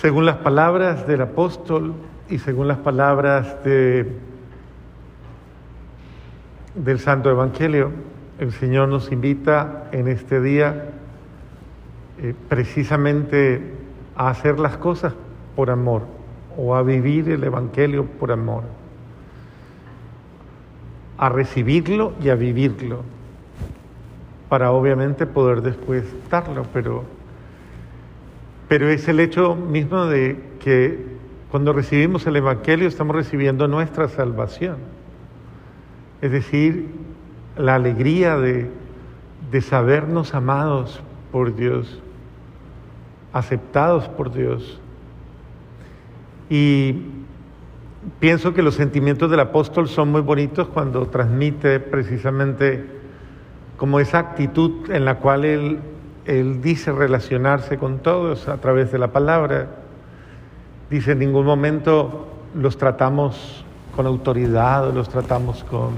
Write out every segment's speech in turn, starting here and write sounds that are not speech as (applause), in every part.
Según las palabras del apóstol y según las palabras de, del Santo Evangelio, el Señor nos invita en este día eh, precisamente a hacer las cosas por amor o a vivir el Evangelio por amor, a recibirlo y a vivirlo, para obviamente poder después darlo, pero, pero es el hecho mismo de que cuando recibimos el Evangelio estamos recibiendo nuestra salvación, es decir, la alegría de, de sabernos amados por Dios aceptados por Dios. Y pienso que los sentimientos del apóstol son muy bonitos cuando transmite precisamente como esa actitud en la cual él, él dice relacionarse con todos a través de la palabra. Dice, en ningún momento los tratamos con autoridad, los tratamos con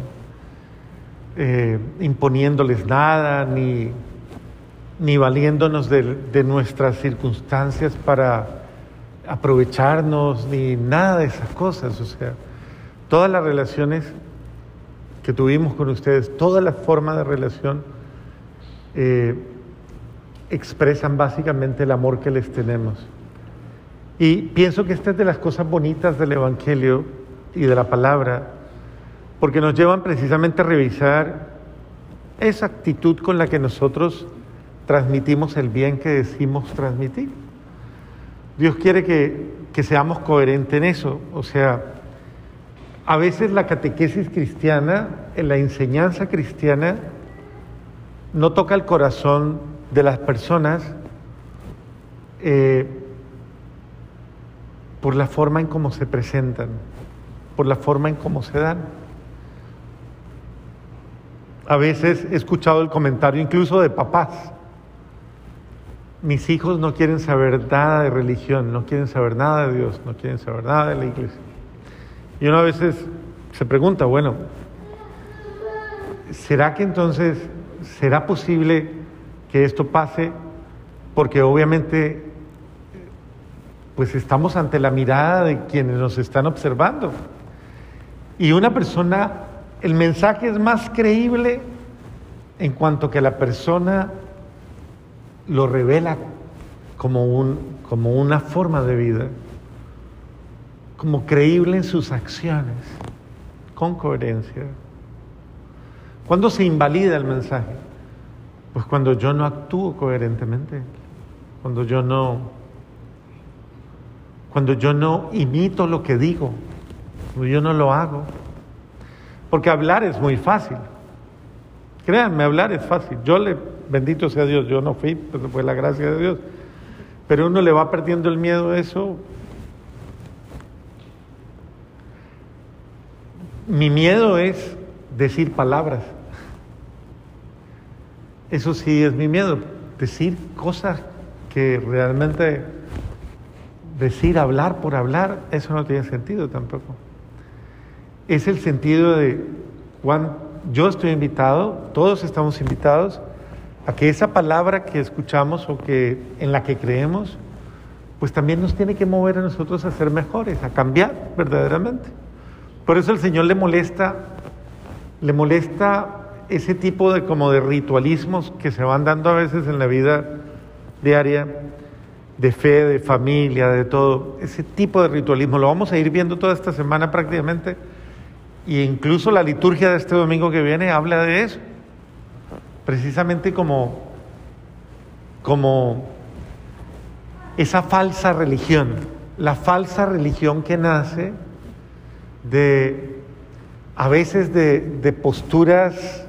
eh, imponiéndoles nada, ni ni valiéndonos de, nuestras circunstancias para aprovecharnos, ni nada de esas cosas. O sea, todas las relaciones que tuvimos con ustedes, toda la forma de relación, eh, expresan básicamente el amor que les tenemos. Y pienso que esta es de las cosas bonitas del Evangelio y de la palabra, porque nos llevan precisamente a revisar esa actitud con la que nosotros transmitimos el bien que decimos transmitir. Dios quiere que, que seamos coherentes en eso. O sea, a veces la catequesis cristiana, en la enseñanza cristiana, no toca el corazón de las personas eh, por la forma en cómo se presentan, por la forma en cómo se dan. A veces he escuchado el comentario incluso de papás mis hijos no quieren saber nada de religión, no quieren saber nada de Dios, no quieren saber nada de la iglesia. Y uno a veces se pregunta, bueno, ¿será que entonces será posible que esto pase? Porque obviamente pues estamos ante la mirada de quienes nos están observando. Y una persona, el mensaje es más creíble en cuanto que la persona lo revela como, un, como una forma de vida, como creíble en sus acciones, con coherencia. ¿Cuándo se invalida el mensaje? Pues cuando yo no actúo coherentemente, cuando yo no, cuando yo no imito lo que digo, cuando yo no lo hago. Porque hablar es muy fácil. Créanme, hablar es fácil. Yo le bendito sea Dios, yo no fui, pero fue la gracia de Dios. Pero uno le va perdiendo el miedo a eso. Mi miedo es decir palabras. Eso sí es mi miedo, decir cosas que realmente decir, hablar por hablar, eso no tiene sentido tampoco. Es el sentido de cuando yo estoy invitado, todos estamos invitados a que esa palabra que escuchamos o que en la que creemos, pues también nos tiene que mover a nosotros a ser mejores, a cambiar verdaderamente. Por eso el Señor le molesta, le molesta ese tipo de como de ritualismos que se van dando a veces en la vida diaria, de fe, de familia, de todo, ese tipo de ritualismo. Lo vamos a ir viendo toda esta semana prácticamente. Y incluso la liturgia de este domingo que viene habla de eso precisamente como, como esa falsa religión, la falsa religión que nace de a veces de, de posturas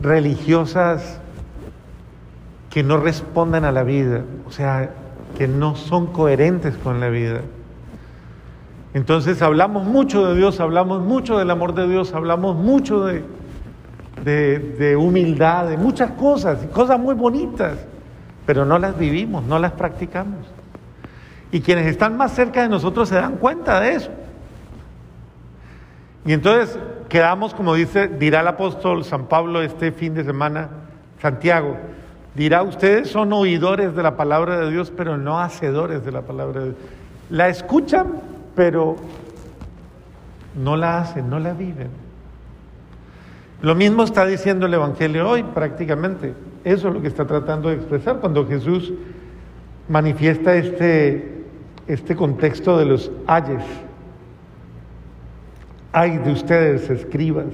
religiosas que no responden a la vida, o sea, que no son coherentes con la vida. Entonces hablamos mucho de Dios, hablamos mucho del amor de Dios, hablamos mucho de, de, humildad, de muchas cosas, cosas muy bonitas, pero no las vivimos, no las practicamos. Y quienes están más cerca de nosotros se dan cuenta de eso. Y entonces quedamos, como dice, dirá el apóstol San Pablo este fin de semana, Santiago, Dirá, ustedes son oidores de la palabra de Dios, pero no hacedores de la palabra de Dios. La escuchan, pero no la hacen, no la viven. Lo mismo está diciendo el Evangelio hoy prácticamente. Eso es lo que está tratando de expresar cuando Jesús manifiesta este, este contexto de los ayes. Ay de ustedes, escribas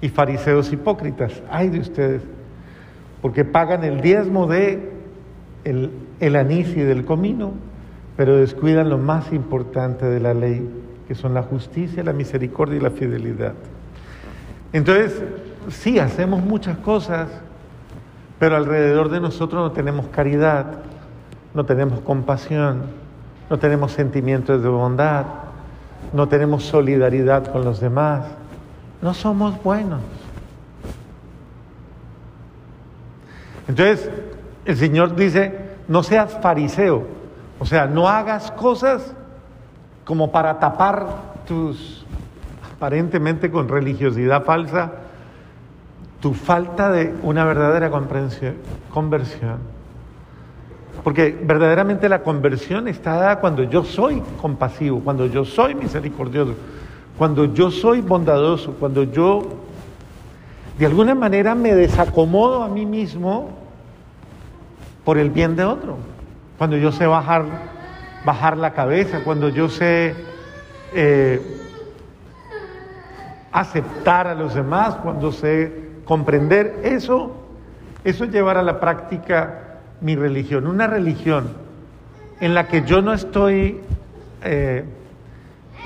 y fariseos hipócritas, ay de ustedes, porque pagan el diezmo de el, anís y del comino, pero descuidan lo más importante de la ley, que son la justicia, la misericordia y la fidelidad. Entonces, sí, hacemos muchas cosas, pero alrededor de nosotros no tenemos caridad, no tenemos compasión, no tenemos sentimientos de bondad, no tenemos solidaridad con los demás, no somos buenos. Entonces, el Señor dice, no seas fariseo, o sea, no hagas cosas como para tapar tus, aparentemente con religiosidad falsa, tu falta de una verdadera conversión. Porque verdaderamente la conversión está dada cuando yo soy compasivo, cuando yo soy misericordioso, cuando yo soy bondadoso, cuando yo de alguna manera me desacomodo a mí mismo por el bien de otro, cuando yo sé bajar, bajar la cabeza, cuando yo sé eh, aceptar a los demás, cuando sé comprender eso, eso es llevar a la práctica mi religión, una religión en la que yo no estoy eh,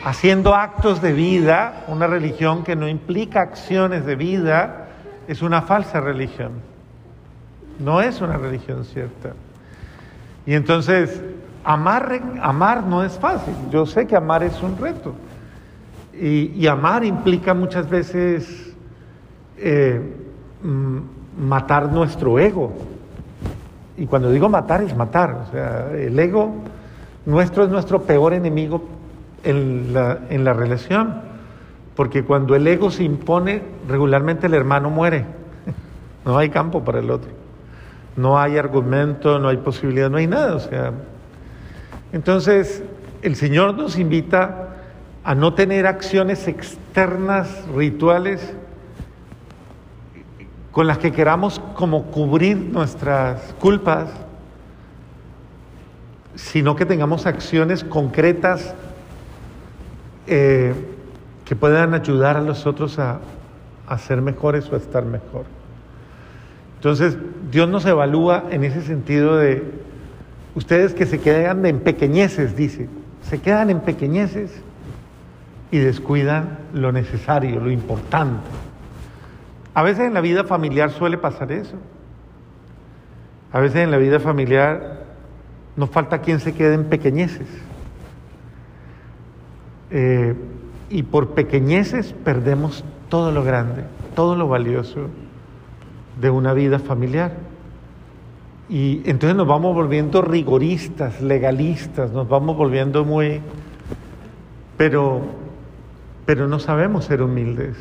haciendo actos de vida, una religión que no implica acciones de vida, es una falsa religión. No es una religión cierta. Y entonces, amar, amar no es fácil. Yo sé que amar es un reto. Y, amar implica muchas veces eh, matar nuestro ego, y cuando digo matar es matar, o sea, el ego nuestro es nuestro peor enemigo en la, en la relación, porque cuando el ego se impone, regularmente el hermano muere, (laughs) no hay campo para el otro, no hay argumento, no hay posibilidad, no hay nada, o sea, entonces el Señor nos invita a no tener acciones externas, rituales, con las que queramos como cubrir nuestras culpas, sino que tengamos acciones concretas eh, que puedan ayudar a los otros a, a ser mejores o a estar mejor. Entonces, Dios nos evalúa en ese sentido de ustedes que se quedan en pequeñeces, dice, se quedan en pequeñeces y descuidan lo necesario, lo importante. A veces en la vida familiar suele pasar eso. A veces en la vida familiar nos falta quien se quede en pequeñeces. Eh, y por pequeñeces perdemos todo lo grande, todo lo valioso de una vida familiar. Y entonces nos vamos volviendo rigoristas, legalistas, nos vamos volviendo muy... Pero, pero no sabemos ser humildes.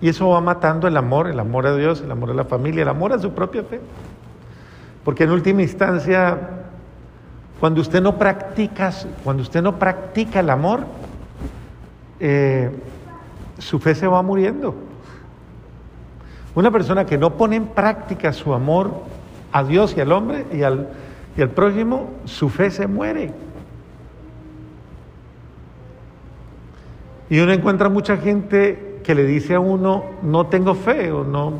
Y eso va matando el amor, el amor a Dios, el amor a la familia, el amor a su propia fe. Porque en última instancia, cuando usted no practica, cuando usted no practica el amor, eh, su fe se va muriendo. Una persona que no pone en práctica su amor a Dios y al hombre y al, y al prójimo, su fe se muere. Y uno encuentra mucha gente que le dice a uno, no tengo fe o no.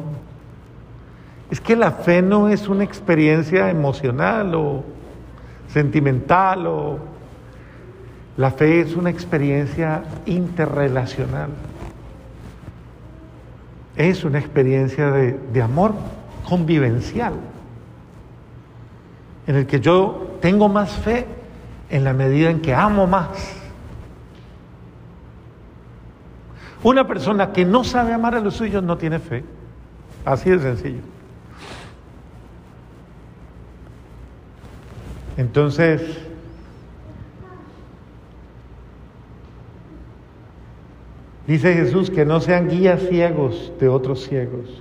Es que la fe no es una experiencia emocional o sentimental o... La fe es una experiencia interrelacional. Es una experiencia de, de amor convivencial, en el que yo tengo más fe en la medida en que amo más. Una persona que no sabe amar a los suyos no tiene fe. Así de sencillo. Entonces, dice Jesús que no sean guías ciegos de otros ciegos.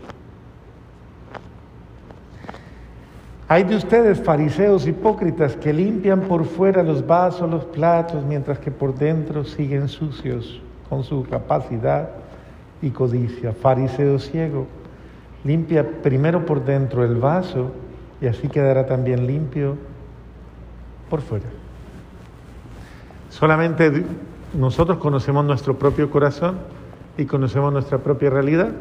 Hay de ustedes, fariseos hipócritas, que limpian por fuera los vasos, los platos, mientras que por dentro siguen sucios con su capacidad y codicia. Fariseo ciego, limpia primero por dentro el vaso y así quedará también limpio por fuera. Solamente nosotros conocemos nuestro propio corazón y conocemos nuestra propia realidad.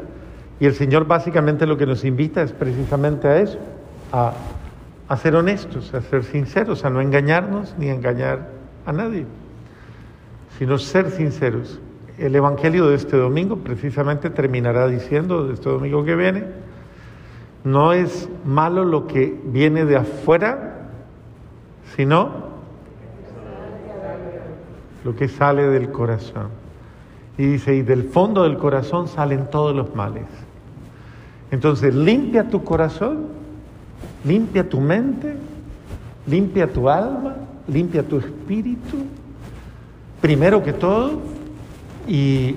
Y el Señor básicamente lo que nos invita es precisamente a eso, a, ser honestos, a ser sinceros, a no engañarnos ni engañar a nadie, sino ser sinceros. El Evangelio de este domingo precisamente terminará diciendo, de este domingo que viene, no es malo lo que viene de afuera, sino lo que sale del corazón. Y dice, y del fondo del corazón salen todos los males. Entonces, limpia tu corazón, limpia tu mente, limpia tu alma, limpia tu espíritu, primero que todo, y,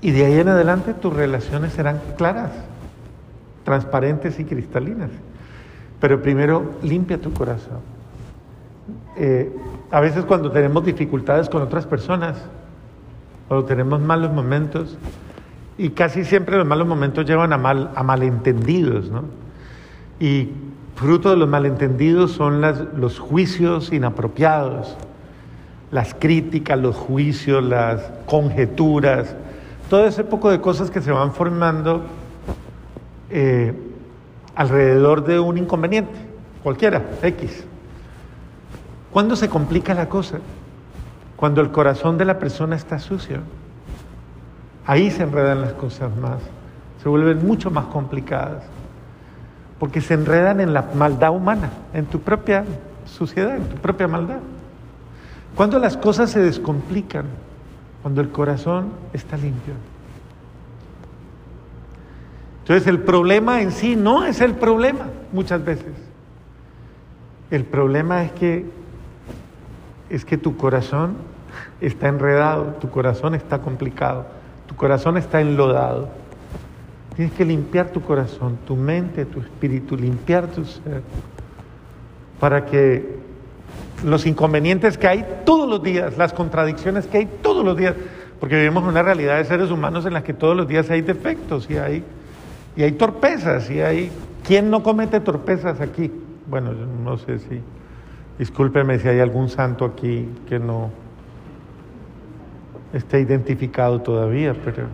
y de ahí en adelante tus relaciones serán claras, transparentes y cristalinas. Pero primero, limpia tu corazón. Eh, a veces cuando tenemos dificultades con otras personas, cuando tenemos malos momentos, y casi siempre los malos momentos llevan a, mal, a malentendidos, ¿no? Y fruto de los malentendidos son los juicios inapropiados, las críticas, los juicios, las conjeturas, todo ese poco de cosas que se van formando eh, alrededor de un inconveniente, cualquiera, X. ¿Cuándo se complica la cosa? Cuando el corazón de la persona está sucio. Ahí se enredan las cosas más, se vuelven mucho más complicadas, porque se enredan en la maldad humana, en tu propia suciedad, en tu propia maldad. Cuando las cosas se descomplican, cuando el corazón está limpio. Entonces el problema en sí no es el problema muchas veces. El problema es que es que tu corazón está enredado, tu corazón está complicado, tu corazón está enlodado. Tienes que limpiar tu corazón, tu mente, tu espíritu, limpiar tu ser, para que los inconvenientes que hay todos los días, las contradicciones que hay todos los días, porque vivimos una realidad de seres humanos en la que todos los días hay defectos y hay, y hay torpezas y hay... ¿Quién no comete torpezas aquí? Bueno, no sé si... Discúlpeme si hay algún santo aquí que no esté identificado todavía, pero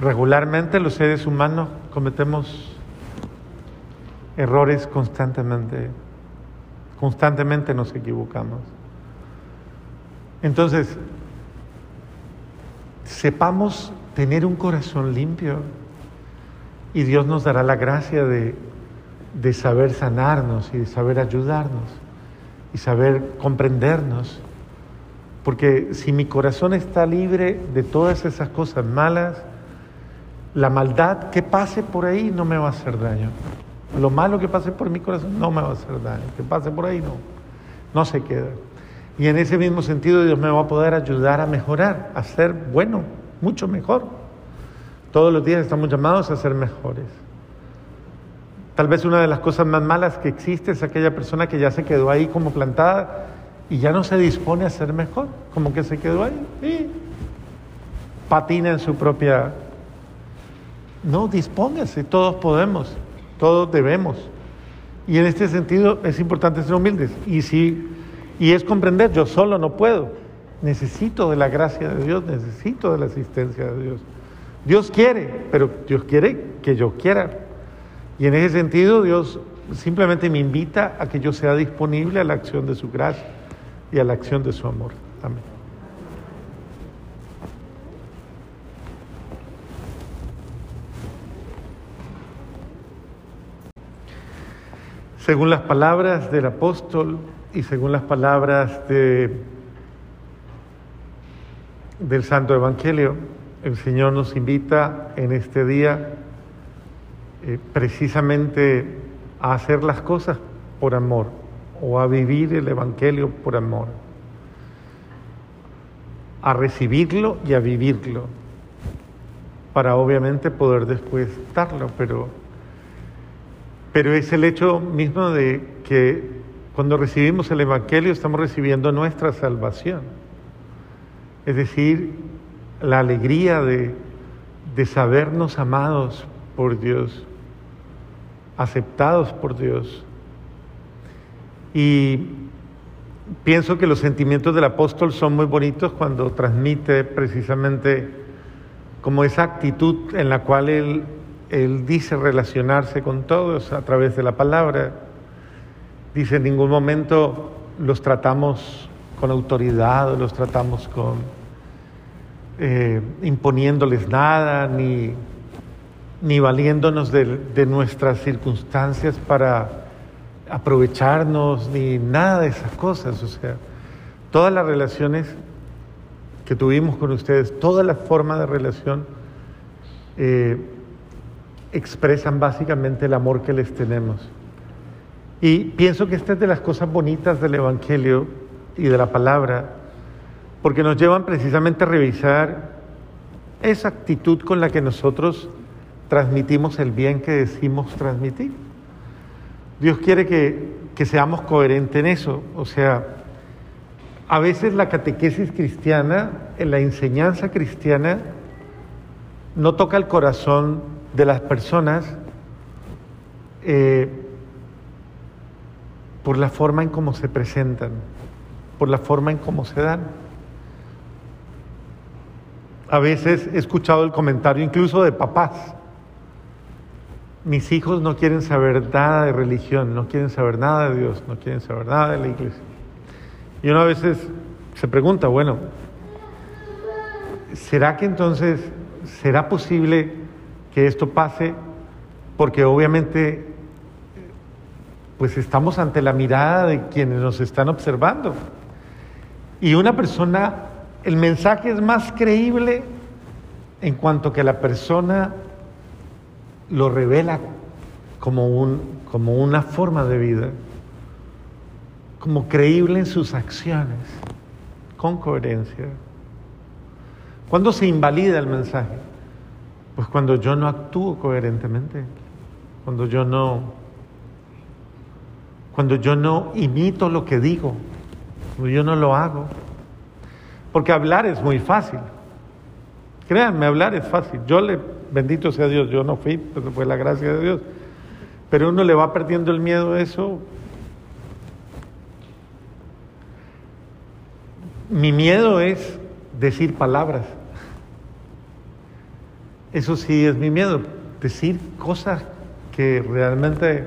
regularmente los seres humanos cometemos errores constantemente, constantemente nos equivocamos. Entonces, sepamos tener un corazón limpio y Dios nos dará la gracia de de saber sanarnos y de saber ayudarnos y saber comprendernos. Porque si mi corazón está libre de todas esas cosas malas, la maldad que pase por ahí no me va a hacer daño. Lo malo que pase por mi corazón no me va a hacer daño. Que pase por ahí no. No se queda. Y en ese mismo sentido Dios me va a poder ayudar a mejorar, a ser bueno, mucho mejor. Todos los días estamos llamados a ser mejores. Tal vez una de las cosas más malas que existe es aquella persona que ya se quedó ahí como plantada y ya no se dispone a ser mejor, como que se quedó ahí y patina en su propia... No, dispóngase, todos podemos, todos debemos. Y en este sentido es importante ser humildes. Y, si, y es comprender, yo solo no puedo. Necesito de la gracia de Dios, necesito de la asistencia de Dios. Dios quiere, pero Dios quiere que yo quiera. Y en ese sentido Dios simplemente me invita a que yo sea disponible a la acción de su gracia y a la acción de su amor. Amén. Según las palabras del apóstol y según las palabras de, del Santo Evangelio, el Señor nos invita en este día eh, precisamente a hacer las cosas por amor o a vivir el Evangelio por amor, a recibirlo y a vivirlo, para obviamente poder después darlo, pero pero es el hecho mismo de que cuando recibimos el Evangelio estamos recibiendo nuestra salvación. Es decir, la alegría de, de sabernos amados por Dios, aceptados por Dios. Y pienso que los sentimientos del apóstol son muy bonitos cuando transmite precisamente como esa actitud en la cual él, él dice relacionarse con todos a través de la palabra. Dice, en ningún momento los tratamos con autoridad los tratamos con eh, imponiéndoles nada, ni, ni valiéndonos de, de nuestras circunstancias para aprovecharnos ni nada de esas cosas. O sea, todas las relaciones que tuvimos con ustedes, toda la forma de relación, eh, expresan básicamente el amor que les tenemos. Y pienso que esta es de las cosas bonitas del Evangelio y de la palabra, porque nos llevan precisamente a revisar esa actitud con la que nosotros transmitimos el bien que decimos transmitir. Dios quiere que, seamos coherentes en eso. O sea, a veces la catequesis cristiana, en la enseñanza cristiana, no toca el corazón de las personas eh, por la forma en cómo se presentan, por la forma en cómo se dan. A veces he escuchado el comentario incluso de papás mis hijos no quieren saber nada de religión, no quieren saber nada de Dios, no quieren saber nada de la iglesia. Y uno a veces se pregunta, bueno, ¿será que entonces será posible que esto pase? Porque obviamente pues estamos ante la mirada de quienes nos están observando. Y una persona, el mensaje es más creíble en cuanto que la persona lo revela como, un, como una forma de vida, como creíble en sus acciones, con coherencia. ¿Cuándo se invalida el mensaje? Pues cuando yo no actúo coherentemente, cuando yo no, cuando yo no imito lo que digo, cuando yo no lo hago. Porque hablar es muy fácil. Créanme, hablar es fácil. Yo le bendito sea Dios, yo no fui, pero fue la gracia de Dios. Pero uno le va perdiendo el miedo a eso. Mi miedo es decir palabras. Eso sí es mi miedo, decir cosas que realmente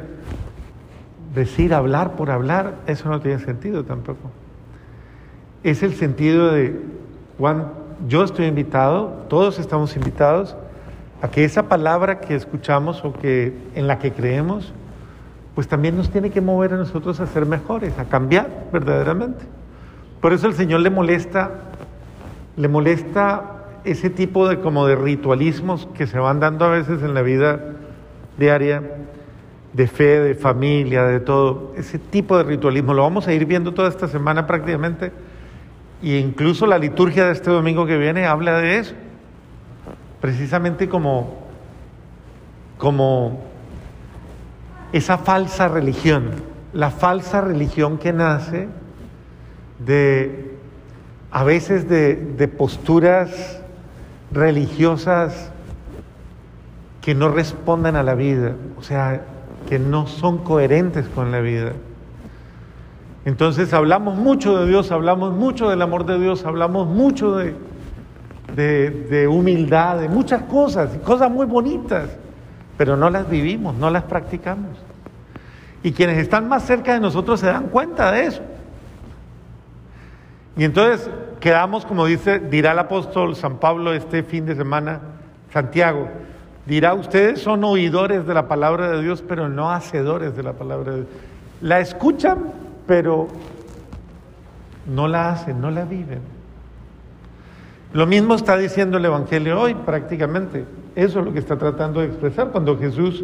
decir, hablar por hablar, eso no tiene sentido tampoco. Es el sentido de cuando yo estoy invitado, todos estamos invitados a que esa palabra que escuchamos o que en la que creemos, pues también nos tiene que mover a nosotros a ser mejores, a cambiar verdaderamente. Por eso el Señor le molesta, le molesta ese tipo de como de ritualismos que se van dando a veces en la vida diaria, de fe, de familia, de todo, ese tipo de ritualismo. Lo vamos a ir viendo toda esta semana prácticamente. Y incluso la liturgia de este domingo que viene habla de eso precisamente como, como esa falsa religión, la falsa religión que nace de a veces de, de posturas religiosas que no responden a la vida, o sea, que no son coherentes con la vida. Entonces hablamos mucho de Dios, hablamos mucho del amor de Dios, hablamos mucho de, de, humildad, de muchas cosas, cosas muy bonitas, pero no las vivimos, no las practicamos. Y quienes están más cerca de nosotros se dan cuenta de eso. Y entonces quedamos, como dice, dirá el apóstol San Pablo este fin de semana, Santiago, dirá, ustedes son oidores de la palabra de Dios, pero no hacedores de la palabra de Dios. La escuchan, pero no la hacen, no la viven. Lo mismo está diciendo el Evangelio hoy prácticamente. Eso es lo que está tratando de expresar cuando Jesús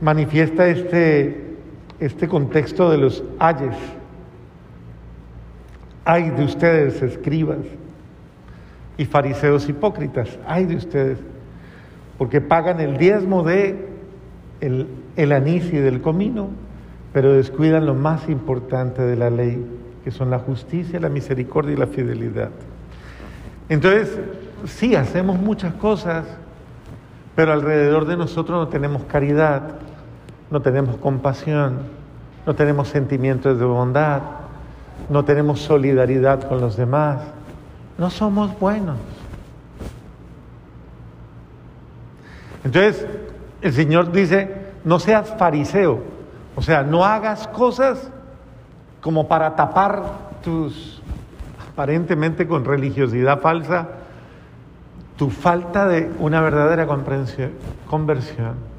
manifiesta este, este contexto de los ayes. Ay de ustedes, escribas y fariseos hipócritas, ay de ustedes, porque pagan el diezmo de el anís y del comino, pero descuidan lo más importante de la ley, que son la justicia, la misericordia y la fidelidad. Entonces, sí, hacemos muchas cosas, pero alrededor de nosotros no tenemos caridad, no tenemos compasión, no tenemos sentimientos de bondad, no tenemos solidaridad con los demás, no somos buenos. Entonces, el Señor dice, no seas fariseo, o sea, no hagas cosas como para tapar tus, aparentemente con religiosidad falsa, tu falta de una verdadera conversión.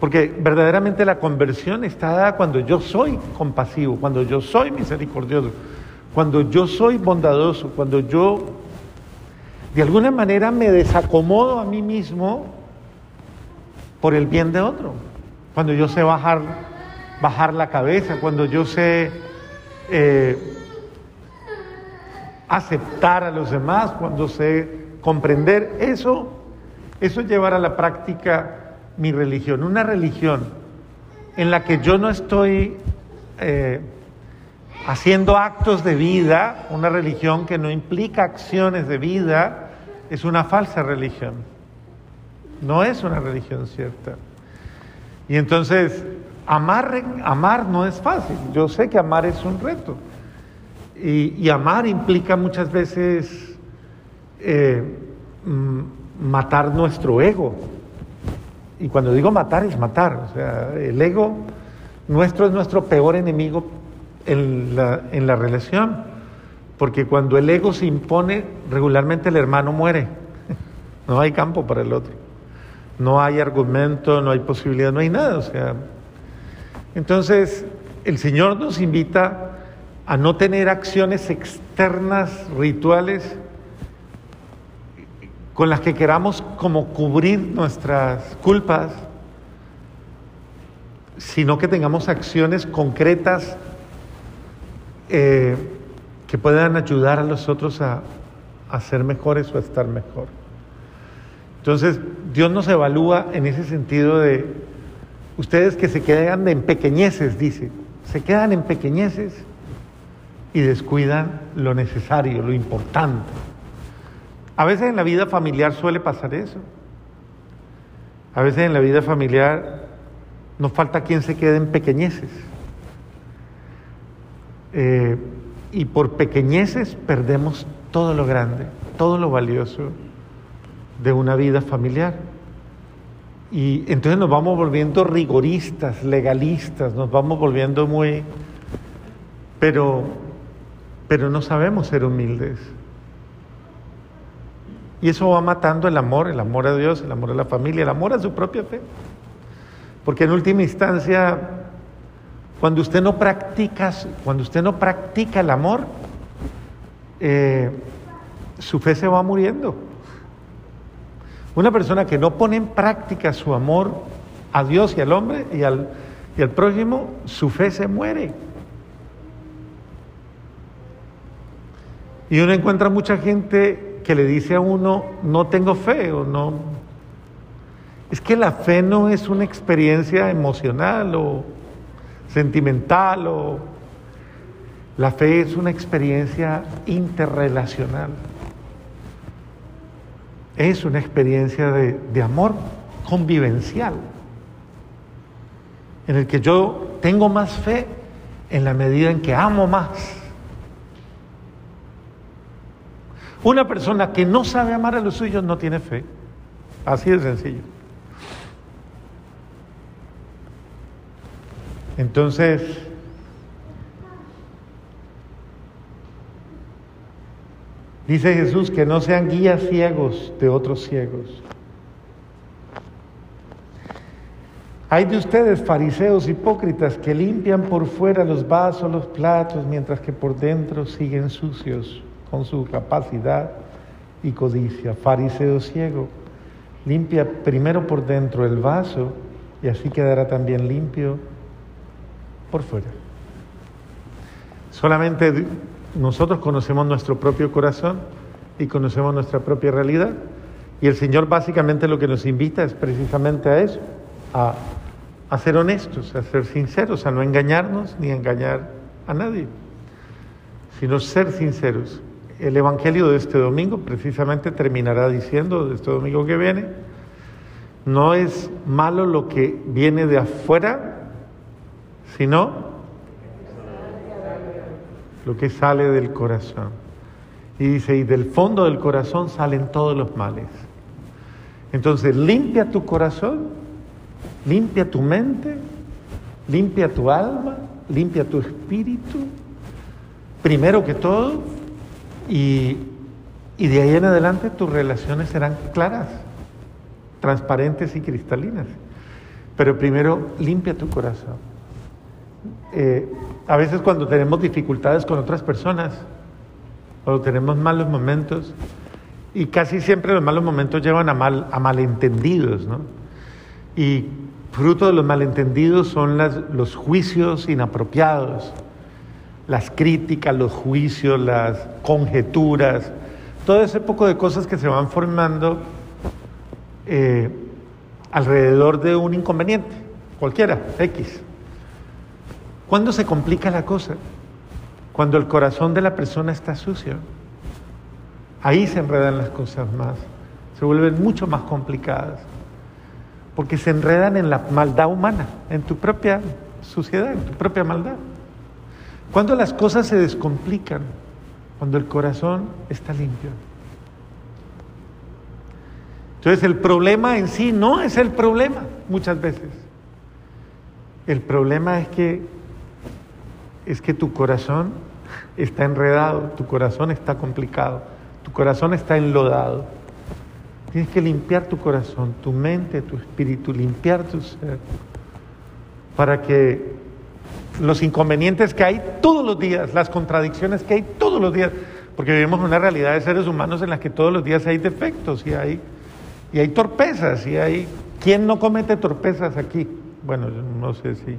Porque verdaderamente la conversión está dada cuando yo soy compasivo, cuando yo soy misericordioso, cuando yo soy bondadoso, cuando yo de alguna manera me desacomodo a mí mismo por el bien de otro. Cuando yo sé bajar, bajar la cabeza, cuando yo sé eh, aceptar a los demás, cuando sé comprender eso, eso es llevar a la práctica mi religión, una religión en la que yo no estoy eh, haciendo actos de vida, una religión que no implica acciones de vida, es una falsa religión. No es una religión cierta. Y entonces, amar, amar no es fácil. Yo sé que amar es un reto. Y, amar implica muchas veces eh, matar nuestro ego. Y cuando digo matar es matar. O sea, el ego nuestro es nuestro peor enemigo en la, en la relación. Porque cuando el ego se impone, regularmente el hermano muere. (laughs) No hay campo para el otro no hay argumento, no hay posibilidad, no hay nada. O sea, entonces el Señor nos invita a no tener acciones externas, rituales, con las que queramos como cubrir nuestras culpas, sino que tengamos acciones concretas eh, que puedan ayudar a los otros a, a ser mejores o a estar mejor. Entonces, Dios nos evalúa en ese sentido de ustedes que se quedan en pequeñeces, dice, se quedan en pequeñeces y descuidan lo necesario, lo importante. A veces en la vida familiar suele pasar eso. A veces en la vida familiar nos falta quien se quede en pequeñeces. Eh, y por pequeñeces perdemos todo lo grande, todo lo valioso de una vida familiar. Y entonces nos vamos volviendo rigoristas, legalistas, nos vamos volviendo muy... Pero, pero no sabemos ser humildes. Y eso va matando el amor, el amor a Dios, el amor a la familia, el amor a su propia fe. Porque en última instancia, cuando usted no practica, cuando usted no practica el amor, eh, su fe se va muriendo. Una persona que no pone en práctica su amor a Dios y al hombre y al, y al prójimo, su fe se muere. Y uno encuentra mucha gente que le dice a uno, no tengo fe o no. Es que la fe no es una experiencia emocional o sentimental o... La fe es una experiencia interrelacional es una experiencia de, amor convivencial, en el que yo tengo más fe en la medida en que amo más. Una persona que no sabe amar a los suyos no tiene fe. Así de sencillo. Entonces, Dice Jesús que no sean guías ciegos de otros ciegos. Hay de ustedes, fariseos hipócritas, que limpian por fuera los vasos, los platos, mientras que por dentro siguen sucios con su capacidad y codicia. Fariseo ciego, limpia primero por dentro el vaso y así quedará también limpio por fuera. Solamente nosotros conocemos nuestro propio corazón y conocemos nuestra propia realidad. Y el Señor básicamente lo que nos invita es precisamente a eso, a ser honestos, a ser sinceros, a no engañarnos ni engañar a nadie, sino ser sinceros. El Evangelio de este domingo precisamente terminará diciendo, de este domingo que viene, no es malo lo que viene de afuera, sino lo que sale del corazón. Y dice, y del fondo del corazón salen todos los males. Entonces, limpia tu corazón, limpia tu mente, limpia tu alma, limpia tu espíritu, primero que todo, y, y de ahí en adelante tus relaciones serán claras, transparentes y cristalinas. Pero primero, limpia tu corazón. Eh, a veces cuando tenemos dificultades con otras personas, cuando tenemos malos momentos, y casi siempre los malos momentos llevan a, mal, a malentendidos, ¿no? Y fruto de los malentendidos son los juicios inapropiados, las críticas, los juicios, las conjeturas, todo ese poco de cosas que se van formando eh, alrededor de un inconveniente, cualquiera, X. ¿Cuándo se complica la cosa? Cuando el corazón de la persona está sucio. Ahí se enredan las cosas más, se vuelven mucho más complicadas, porque se enredan en la maldad humana, en tu propia suciedad, en tu propia maldad. Cuando las cosas se descomplican, cuando el corazón está limpio. Entonces el problema en sí no es el problema muchas veces. El problema es que es que tu corazón está enredado, tu corazón está complicado, tu corazón está enlodado. Tienes que limpiar tu corazón, tu mente, tu espíritu, limpiar tu ser, para que los inconvenientes que hay todos los días, las contradicciones que hay todos los días, porque vivimos una realidad de seres humanos en la que todos los días hay defectos y hay, y hay torpezas y hay... ¿Quién no comete torpezas aquí? Bueno, no sé si...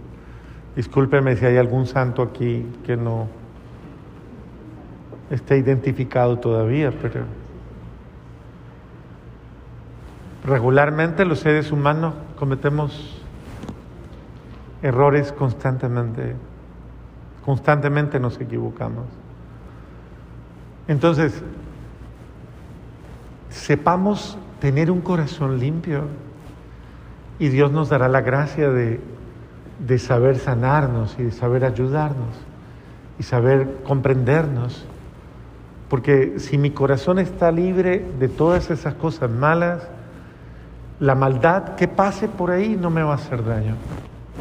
Discúlpeme si hay algún santo aquí que no esté identificado todavía, pero regularmente los seres humanos cometemos errores constantemente, constantemente nos equivocamos. Entonces, sepamos tener un corazón limpio y Dios nos dará la gracia de de saber sanarnos y de saber ayudarnos y saber comprendernos. Porque si mi corazón está libre de todas esas cosas malas, la maldad que pase por ahí no me va a hacer daño.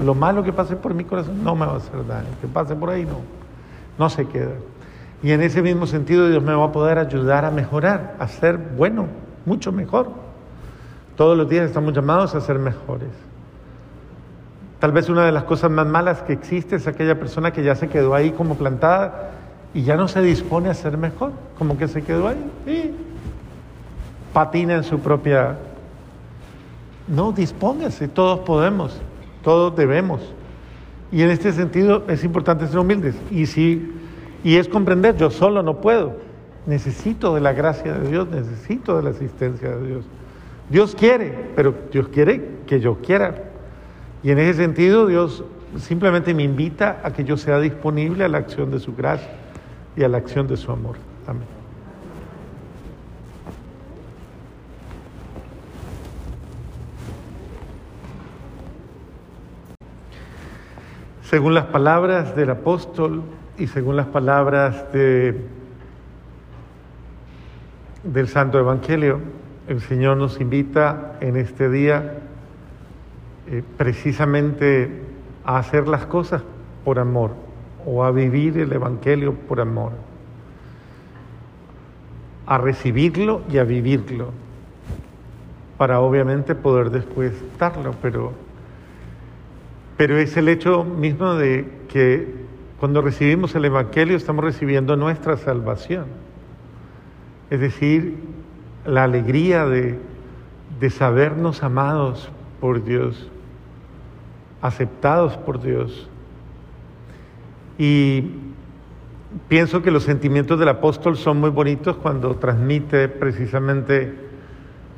Lo malo que pase por mi corazón no me va a hacer daño. Que pase por ahí no. No se queda. Y en ese mismo sentido Dios me va a poder ayudar a mejorar, a ser bueno, mucho mejor. Todos los días estamos llamados a ser mejores. Tal vez una de las cosas más malas que existe es aquella persona que ya se quedó ahí como plantada y ya no se dispone a ser mejor, como que se quedó ahí y patina en su propia... No, dispóngase, todos podemos, todos debemos. Y en este sentido es importante ser humildes. Y, si, y es comprender, yo solo no puedo. Necesito de la gracia de Dios, necesito de la asistencia de Dios. Dios quiere, pero Dios quiere que yo quiera. Y en ese sentido Dios simplemente me invita a que yo sea disponible a la acción de su gracia y a la acción de su amor. Amén. Según las palabras del apóstol y según las palabras de, del Santo Evangelio, el Señor nos invita en este día eh, precisamente a hacer las cosas por amor o a vivir el Evangelio por amor, a recibirlo y a vivirlo, para obviamente poder después darlo, pero, pero es el hecho mismo de que cuando recibimos el Evangelio estamos recibiendo nuestra salvación, es decir, la alegría de, de sabernos amados por Dios aceptados por Dios. Y pienso que los sentimientos del apóstol son muy bonitos cuando transmite precisamente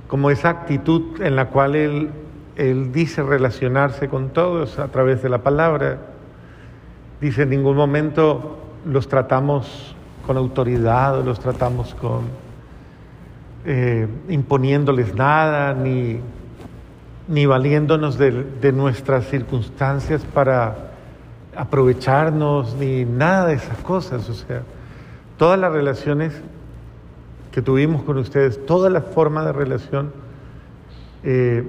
como esa actitud en la cual él Él dice relacionarse con todos a través de la palabra. Dice, en ningún momento los tratamos con autoridad los tratamos con eh, imponiéndoles nada, ni, ni valiéndonos de, de nuestras circunstancias para aprovecharnos, ni nada de esas cosas. O sea, todas las relaciones que tuvimos con ustedes, toda la forma de relación, eh,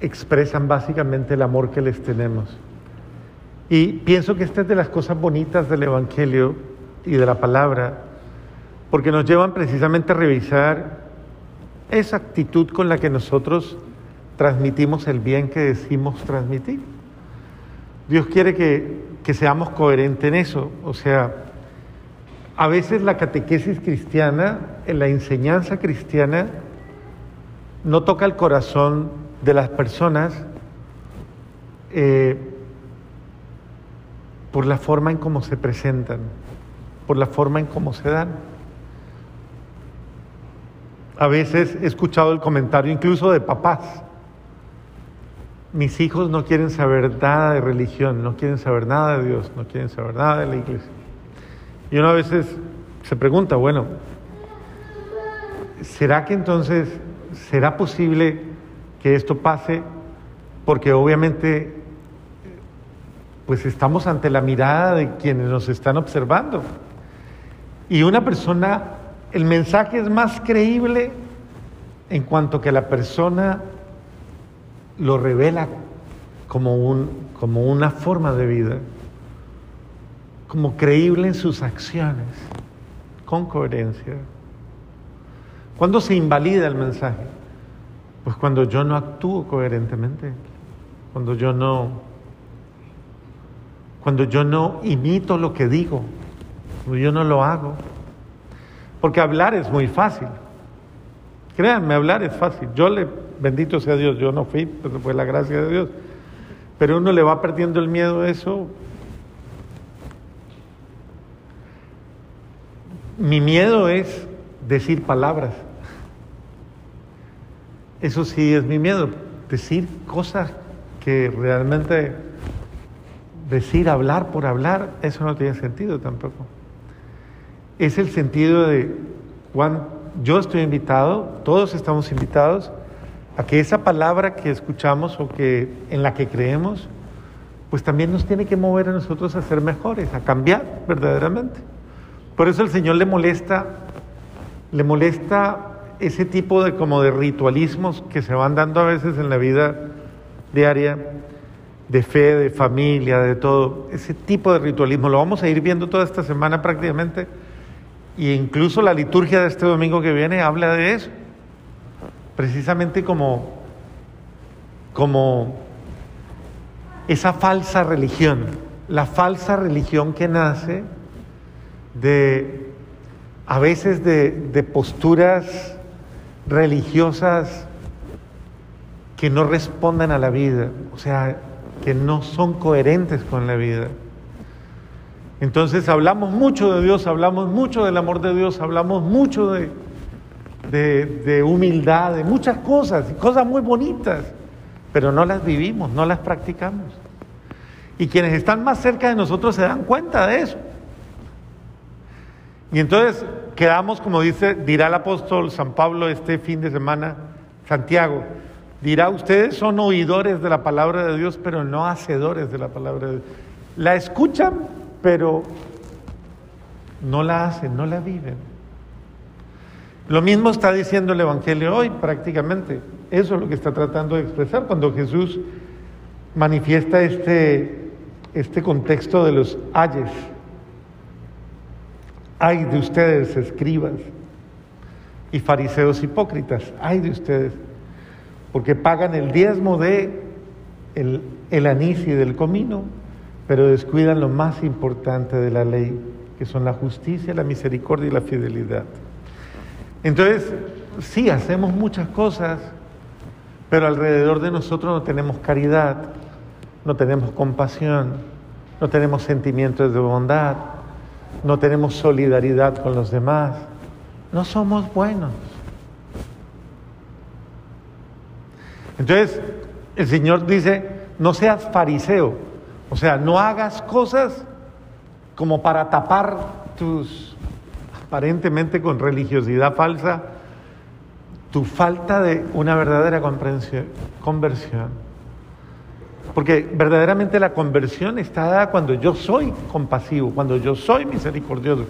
expresan básicamente el amor que les tenemos. Y pienso que esta es de las cosas bonitas del Evangelio y de la palabra, porque nos llevan precisamente a revisar esa actitud con la que nosotros transmitimos el bien que decimos transmitir. Dios quiere que, que seamos coherentes en eso, o sea, a veces la catequesis cristiana, en la enseñanza cristiana, no toca el corazón de las personas eh, por la forma en cómo se presentan, por la forma en cómo se dan. A veces he escuchado el comentario incluso de papás. Mis hijos no quieren saber nada de religión, no quieren saber nada de Dios, no quieren saber nada de la iglesia. Y uno a veces se pregunta, bueno, ¿será que entonces será posible que esto pase? Porque obviamente pues estamos ante la mirada de quienes nos están observando. Y una persona, el mensaje es más creíble en cuanto que la persona lo revela como, un, como una forma de vida, como creíble en sus acciones, con coherencia. ¿Cuándo se invalida el mensaje? Pues cuando yo no actúo coherentemente, cuando yo no cuando yo no imito lo que digo, cuando yo no lo hago. Porque hablar es muy fácil. Créanme, hablar es fácil. Yo le, bendito sea Dios, yo no fui, pero fue la gracia de Dios. Pero uno le va perdiendo el miedo a eso. Mi miedo es decir palabras. Eso sí es mi miedo, decir cosas que realmente decir hablar por hablar, eso no tiene sentido tampoco. Es el sentido de cuando yo estoy invitado, todos estamos invitados a que esa palabra que escuchamos o que en la que creemos, pues también nos tiene que mover a nosotros a ser mejores, a cambiar verdaderamente. Por eso el Señor le molesta, le molesta ese tipo de como de ritualismos que se van dando a veces en la vida diaria de fe, de familia, de todo, ese tipo de ritualismo. Lo vamos a ir viendo toda esta semana prácticamente. Y incluso la liturgia de este domingo que viene habla de eso. Precisamente como, como esa falsa religión. La falsa religión que nace de, a veces de posturas religiosas que no responden a la vida. O sea, que no son coherentes con la vida. Entonces hablamos mucho de Dios, hablamos mucho del amor de Dios, hablamos mucho de, de, humildad, de muchas cosas, cosas muy bonitas, pero no las vivimos, no las practicamos. Y quienes están más cerca de nosotros se dan cuenta de eso. Y entonces quedamos, como dice, dirá el apóstol San Pablo este fin de semana, Santiago, Dirá, ustedes son oidores de la palabra de Dios, pero no hacedores de la palabra de Dios. La escuchan, pero no la hacen, no la viven. Lo mismo está diciendo el Evangelio hoy prácticamente. Eso es lo que está tratando de expresar cuando Jesús manifiesta este, este contexto de los ayes. Ay de ustedes, escribas y fariseos hipócritas, ay de ustedes porque pagan el diezmo de el, anís y del comino, pero descuidan lo más importante de la ley, que son la justicia, la misericordia y la fidelidad. Entonces, sí, hacemos muchas cosas, pero alrededor de nosotros no tenemos caridad, no tenemos compasión, no tenemos sentimientos de bondad, no tenemos solidaridad con los demás, no somos buenos. Entonces, el Señor dice, no seas fariseo, o sea, no hagas cosas como para tapar tus, aparentemente con religiosidad falsa, tu falta de una verdadera conversión. Porque verdaderamente la conversión está dada cuando yo soy compasivo, cuando yo soy misericordioso,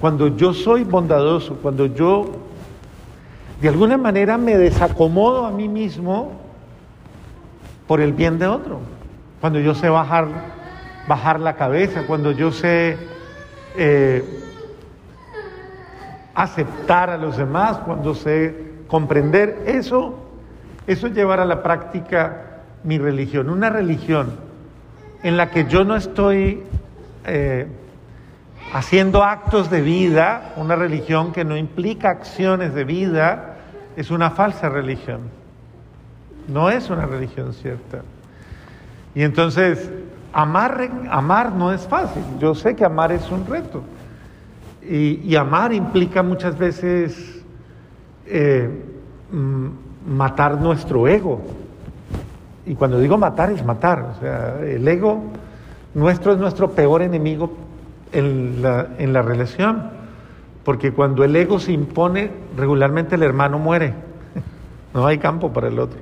cuando yo soy bondadoso, cuando yo de alguna manera me desacomodo a mí mismo por el bien de otro. Cuando yo sé bajar, bajar la cabeza, cuando yo sé eh, aceptar a los demás, cuando sé comprender eso, eso es llevar a la práctica mi religión, una religión en la que yo no estoy eh, haciendo actos de vida, una religión que no implica acciones de vida, es una falsa religión. No es una religión cierta. Y entonces, amar, amar no es fácil. Yo sé que amar es un reto. Y, amar implica muchas veces eh, matar nuestro ego, y cuando digo matar es matar, o sea, el ego nuestro es nuestro peor enemigo en la, en la relación, porque cuando el ego se impone, regularmente el hermano muere, (laughs) no hay campo para el otro,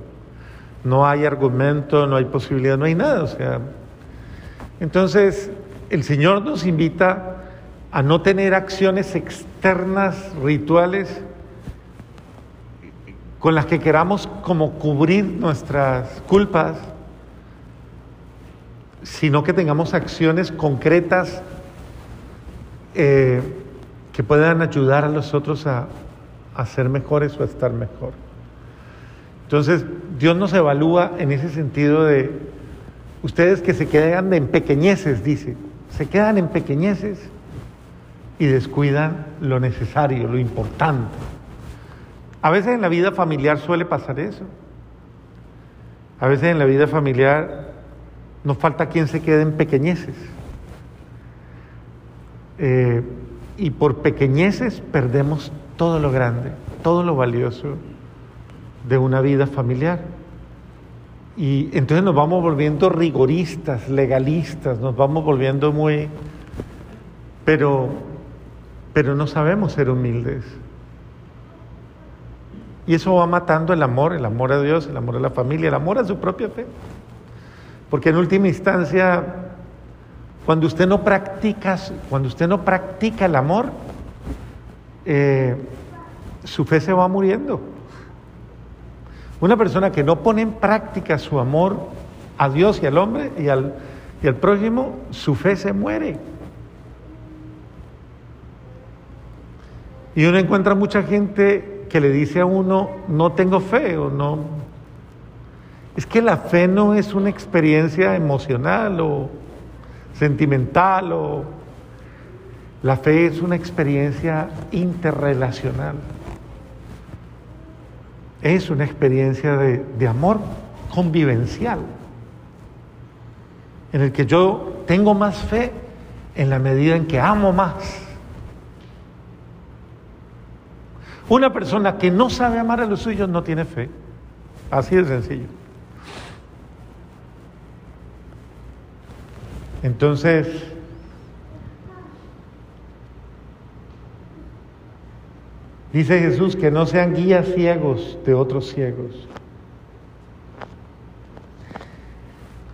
no hay argumento, no hay posibilidad, no hay nada, o sea, entonces el Señor nos invita a no tener acciones externas, rituales, con las que queramos como cubrir nuestras culpas, sino que tengamos acciones concretas eh, que puedan ayudar a los otros a, a ser mejores o a estar mejor. Entonces, Dios nos evalúa en ese sentido de ustedes que se quedan en pequeñeces, dice, se quedan en pequeñeces y descuidan lo necesario, lo importante. A veces en la vida familiar suele pasar eso. A veces en la vida familiar nos falta quien se quede en pequeñeces. Eh, y por pequeñeces perdemos todo lo grande, todo lo valioso de una vida familiar. Y entonces nos vamos volviendo rigoristas, legalistas, nos vamos volviendo muy... Pero, pero no sabemos ser humildes. Y eso va matando el amor, el amor a Dios, el amor a la familia, el amor a su propia fe. Porque en última instancia, cuando usted no practica, cuando usted no practica el amor, eh, su fe se va muriendo. Una persona que no pone en práctica su amor a Dios y al hombre y al, y al prójimo, su fe se muere. Y uno encuentra mucha gente que le dice a uno, no tengo fe o no. Es que la fe no es una experiencia emocional o sentimental o... La fe es una experiencia interrelacional. Es una experiencia de, de amor convivencial, en el que yo tengo más fe en la medida en que amo más. Una persona que no sabe amar a los suyos no tiene fe. Así de sencillo. Entonces, dice Jesús que no sean guías ciegos de otros ciegos.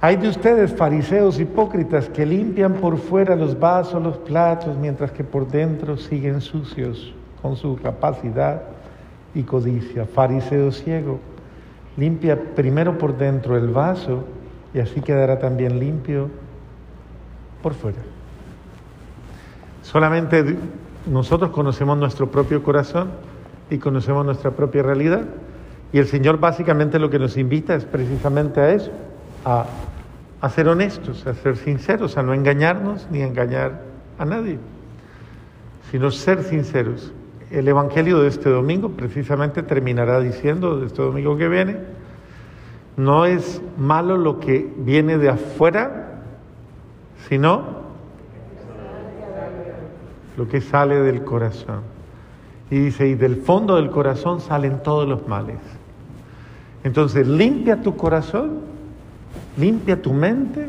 Hay de ustedes, fariseos hipócritas, que limpian por fuera los vasos, los platos, mientras que por dentro siguen sucios con su capacidad y codicia. Fariseo ciego, limpia primero por dentro el vaso y así quedará también limpio por fuera. Solamente nosotros conocemos nuestro propio corazón y conocemos nuestra propia realidad. Y el Señor básicamente lo que nos invita es precisamente a eso, a, ser honestos, a ser sinceros, a no engañarnos ni engañar a nadie, sino ser sinceros. El Evangelio de este domingo precisamente terminará diciendo, de este domingo que viene, no es malo lo que viene de afuera, sino lo que sale del corazón. Y dice, y del fondo del corazón salen todos los males. Entonces, limpia tu corazón, limpia tu mente,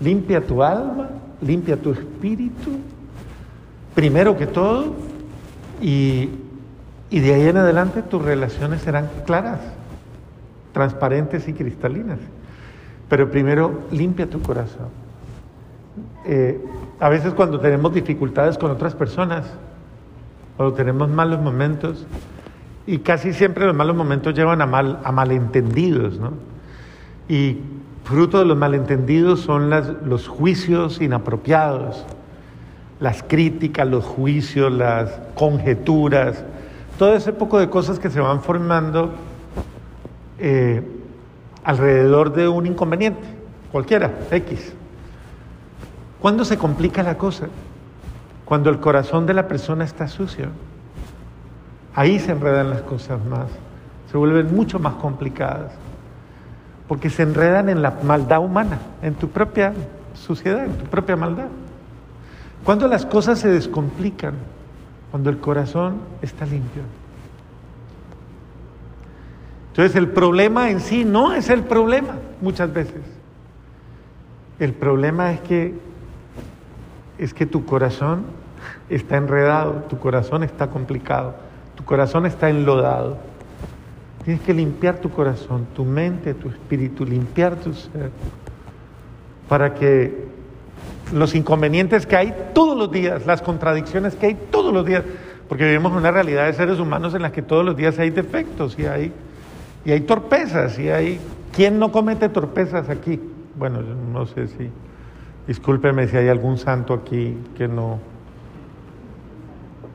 limpia tu alma, limpia tu espíritu, primero que todo, y, y de ahí en adelante tus relaciones serán claras, transparentes y cristalinas. Pero primero limpia tu corazón. Eh, a veces cuando tenemos dificultades con otras personas, cuando tenemos malos momentos, y casi siempre los malos momentos llevan a, mal, a malentendidos, ¿no? Y fruto de los malentendidos son los juicios inapropiados, las críticas, los juicios, las conjeturas, todo ese poco de cosas que se van formando eh, alrededor de un inconveniente, cualquiera, X. ¿Cuándo se complica la cosa? Cuando el corazón de la persona está sucio. Ahí se enredan las cosas más, se vuelven mucho más complicadas, porque se enredan en la maldad humana, en tu propia suciedad, en tu propia maldad. Cuando las cosas se descomplican, cuando el corazón está limpio. Entonces el problema en sí no es el problema muchas veces. El problema es que es que tu corazón está enredado, tu corazón está complicado, tu corazón está enlodado. Tienes que limpiar tu corazón, tu mente, tu espíritu, limpiar tu ser, para que los inconvenientes que hay todos los días, las contradicciones que hay todos los días, porque vivimos una realidad de seres humanos en la que todos los días hay defectos y hay, y hay torpezas y hay... ¿Quién no comete torpezas aquí? Bueno, no sé si... Discúlpeme si hay algún santo aquí que no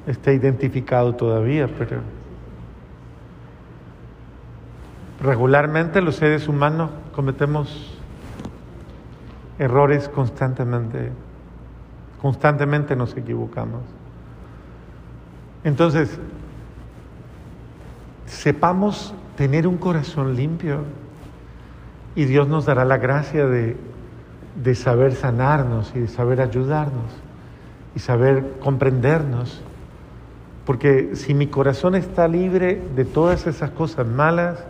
esté identificado todavía, pero regularmente los seres humanos cometemos errores constantemente, constantemente nos equivocamos. Entonces, sepamos tener un corazón limpio y Dios nos dará la gracia de de saber sanarnos y de saber ayudarnos y saber comprendernos. Porque si mi corazón está libre de todas esas cosas malas,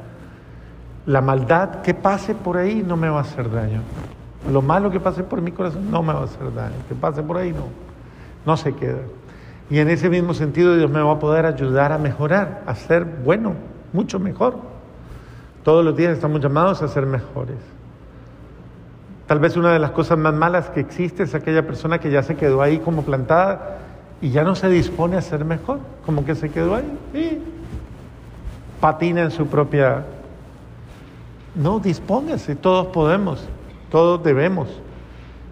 la maldad que pase por ahí no me va a hacer daño. Lo malo que pase por mi corazón no me va a hacer daño. Que pase por ahí no. No se queda. Y en ese mismo sentido Dios me va a poder ayudar a mejorar, a ser bueno, mucho mejor. Todos los días estamos llamados a ser mejores. Tal vez una de las cosas más malas que existe es aquella persona que ya se quedó ahí como plantada y ya no se dispone a ser mejor, como que se quedó ahí y patina en su propia... No, dispóngase, todos podemos, todos debemos.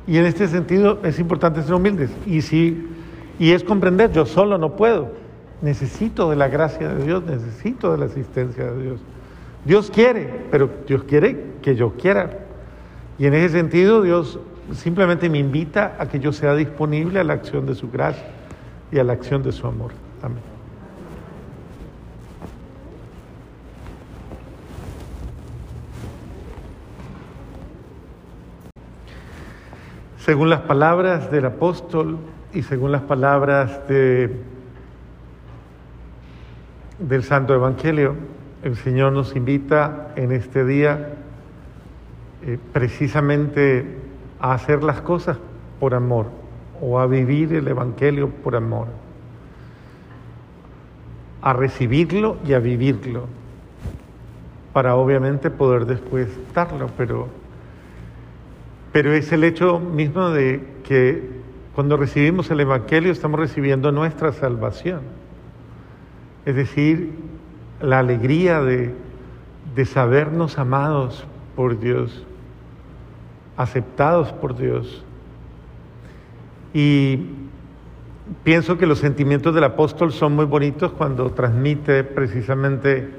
Y en este sentido es importante ser humildes. Y, si, y es comprender, yo solo no puedo. Necesito de la gracia de Dios, necesito de la asistencia de Dios. Dios quiere, pero Dios quiere que yo quiera. Y en ese sentido Dios simplemente me invita a que yo sea disponible a la acción de su gracia y a la acción de su amor. Amén. Según las palabras del apóstol y según las palabras de, del Santo Evangelio, el Señor nos invita en este día eh, precisamente a hacer las cosas por amor o a vivir el Evangelio por amor, a recibirlo y a vivirlo, para obviamente poder después darlo, pero, pero es el hecho mismo de que cuando recibimos el Evangelio estamos recibiendo nuestra salvación, es decir, la alegría de, de sabernos amados por Dios aceptados por Dios. Y pienso que los sentimientos del apóstol son muy bonitos cuando transmite precisamente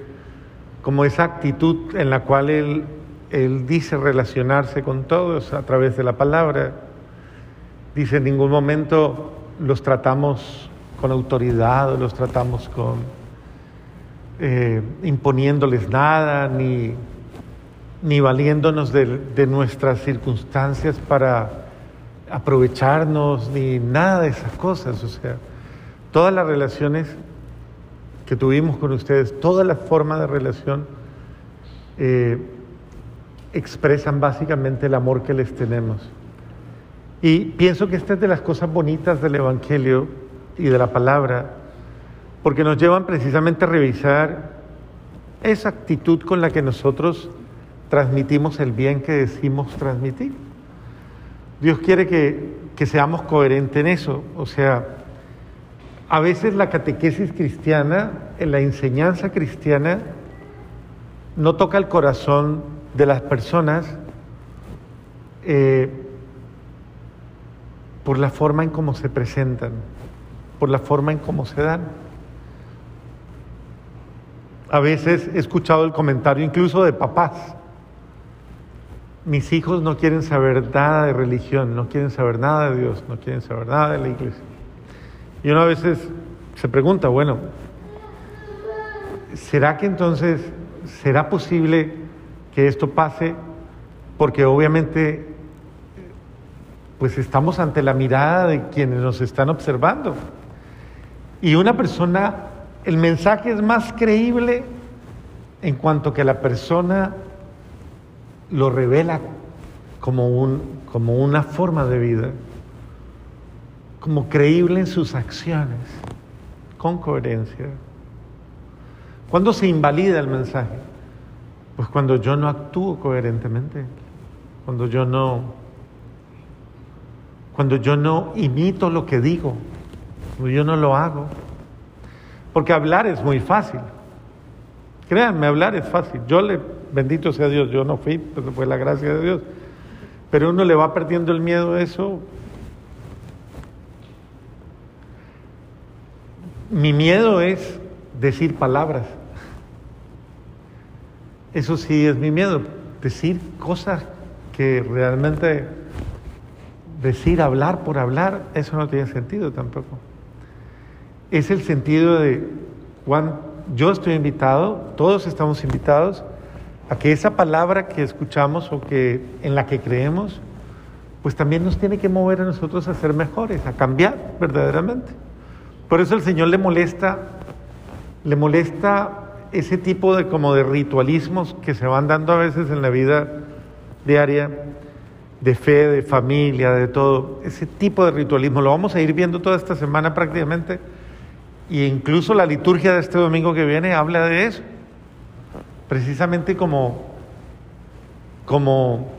como esa actitud en la cual él, él dice relacionarse con todos a través de la palabra. Dice, en ningún momento los tratamos con autoridad los tratamos con eh, imponiéndoles nada, ni ni valiéndonos de, nuestras circunstancias para aprovecharnos, ni nada de esas cosas. O sea, todas las relaciones que tuvimos con ustedes, toda la forma de relación eh, expresan básicamente el amor que les tenemos. Y pienso que esta es de las cosas bonitas del Evangelio y de la palabra, porque nos llevan precisamente a revisar esa actitud con la que nosotros transmitimos el bien que decimos transmitir. Dios quiere que, que seamos coherentes en eso, o sea, a veces la catequesis cristiana, la enseñanza cristiana, no toca el corazón de las personas eh, por la forma en cómo se presentan, por la forma en cómo se dan. A veces he escuchado el comentario incluso de papás. Mis hijos no quieren saber nada de religión, no quieren saber nada de Dios, no quieren saber nada de la iglesia. Y uno a veces se pregunta, bueno, ¿será que entonces será posible que esto pase? Porque obviamente pues estamos ante la mirada de quienes nos están observando. Y una persona, el mensaje es más creíble en cuanto que la persona lo revela como, un, como una forma de vida, como creíble en sus acciones, con coherencia. ¿Cuándo se invalida el mensaje? Pues cuando yo no actúo coherentemente, cuando yo no cuando yo no imito lo que digo, cuando yo no lo hago. Porque hablar es muy fácil. Créanme, hablar es fácil. Yo le, bendito sea Dios, yo no fui, pero fue la gracia de Dios. Pero uno le va perdiendo el miedo a eso. Mi miedo es decir palabras. Eso sí es mi miedo, decir cosas que realmente decir hablar por hablar, eso no tiene sentido tampoco. Es el sentido de cuando yo estoy invitado, todos estamos invitados a que esa palabra que escuchamos o que en la que creemos, pues también nos tiene que mover a nosotros a ser mejores, a cambiar verdaderamente. Por eso el Señor le molesta, le molesta ese tipo de como de ritualismos que se van dando a veces en la vida diaria de fe, de familia, de todo, ese tipo de ritualismo. Lo vamos a ir viendo toda esta semana prácticamente. Y incluso la liturgia de este domingo que viene habla de eso. Precisamente como, como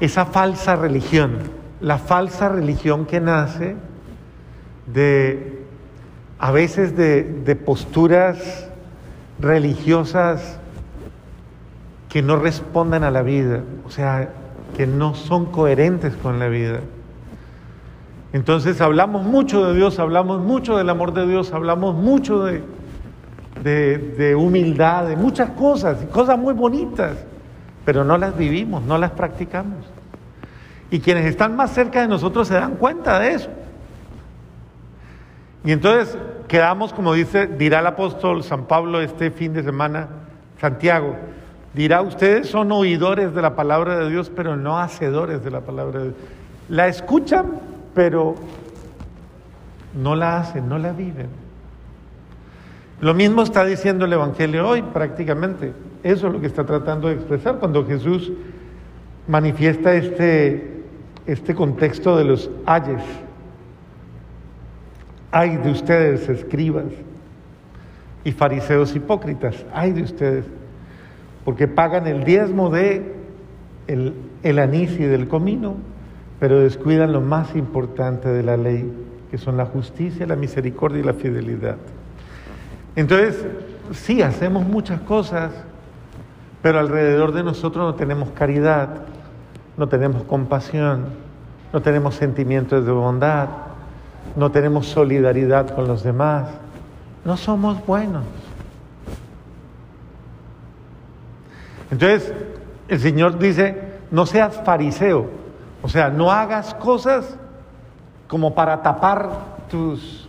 esa falsa religión. La falsa religión que nace de, a veces de, de posturas religiosas que no responden a la vida. O sea, que no son coherentes con la vida. Entonces hablamos mucho de Dios, hablamos mucho del amor de Dios, hablamos mucho de, de, humildad, de muchas cosas, cosas muy bonitas, pero no las vivimos, no las practicamos. Y quienes están más cerca de nosotros se dan cuenta de eso. Y entonces quedamos, como dice, dirá el apóstol San Pablo este fin de semana, Santiago, Dirá, ustedes son oidores de la palabra de Dios, pero no hacedores de la palabra de Dios. La escuchan, pero no la hacen, no la viven. Lo mismo está diciendo el Evangelio hoy prácticamente. Eso es lo que está tratando de expresar cuando Jesús manifiesta este, este contexto de los ayes. Ay de ustedes, escribas y fariseos hipócritas, ay de ustedes porque pagan el diezmo de el, anís y del comino, pero descuidan lo más importante de la ley, que son la justicia, la misericordia y la fidelidad. Entonces, sí, hacemos muchas cosas, pero alrededor de nosotros no tenemos caridad, no tenemos compasión, no tenemos sentimientos de bondad, no tenemos solidaridad con los demás, no somos buenos. Entonces, el Señor dice, no seas fariseo, o sea, no hagas cosas como para tapar tus,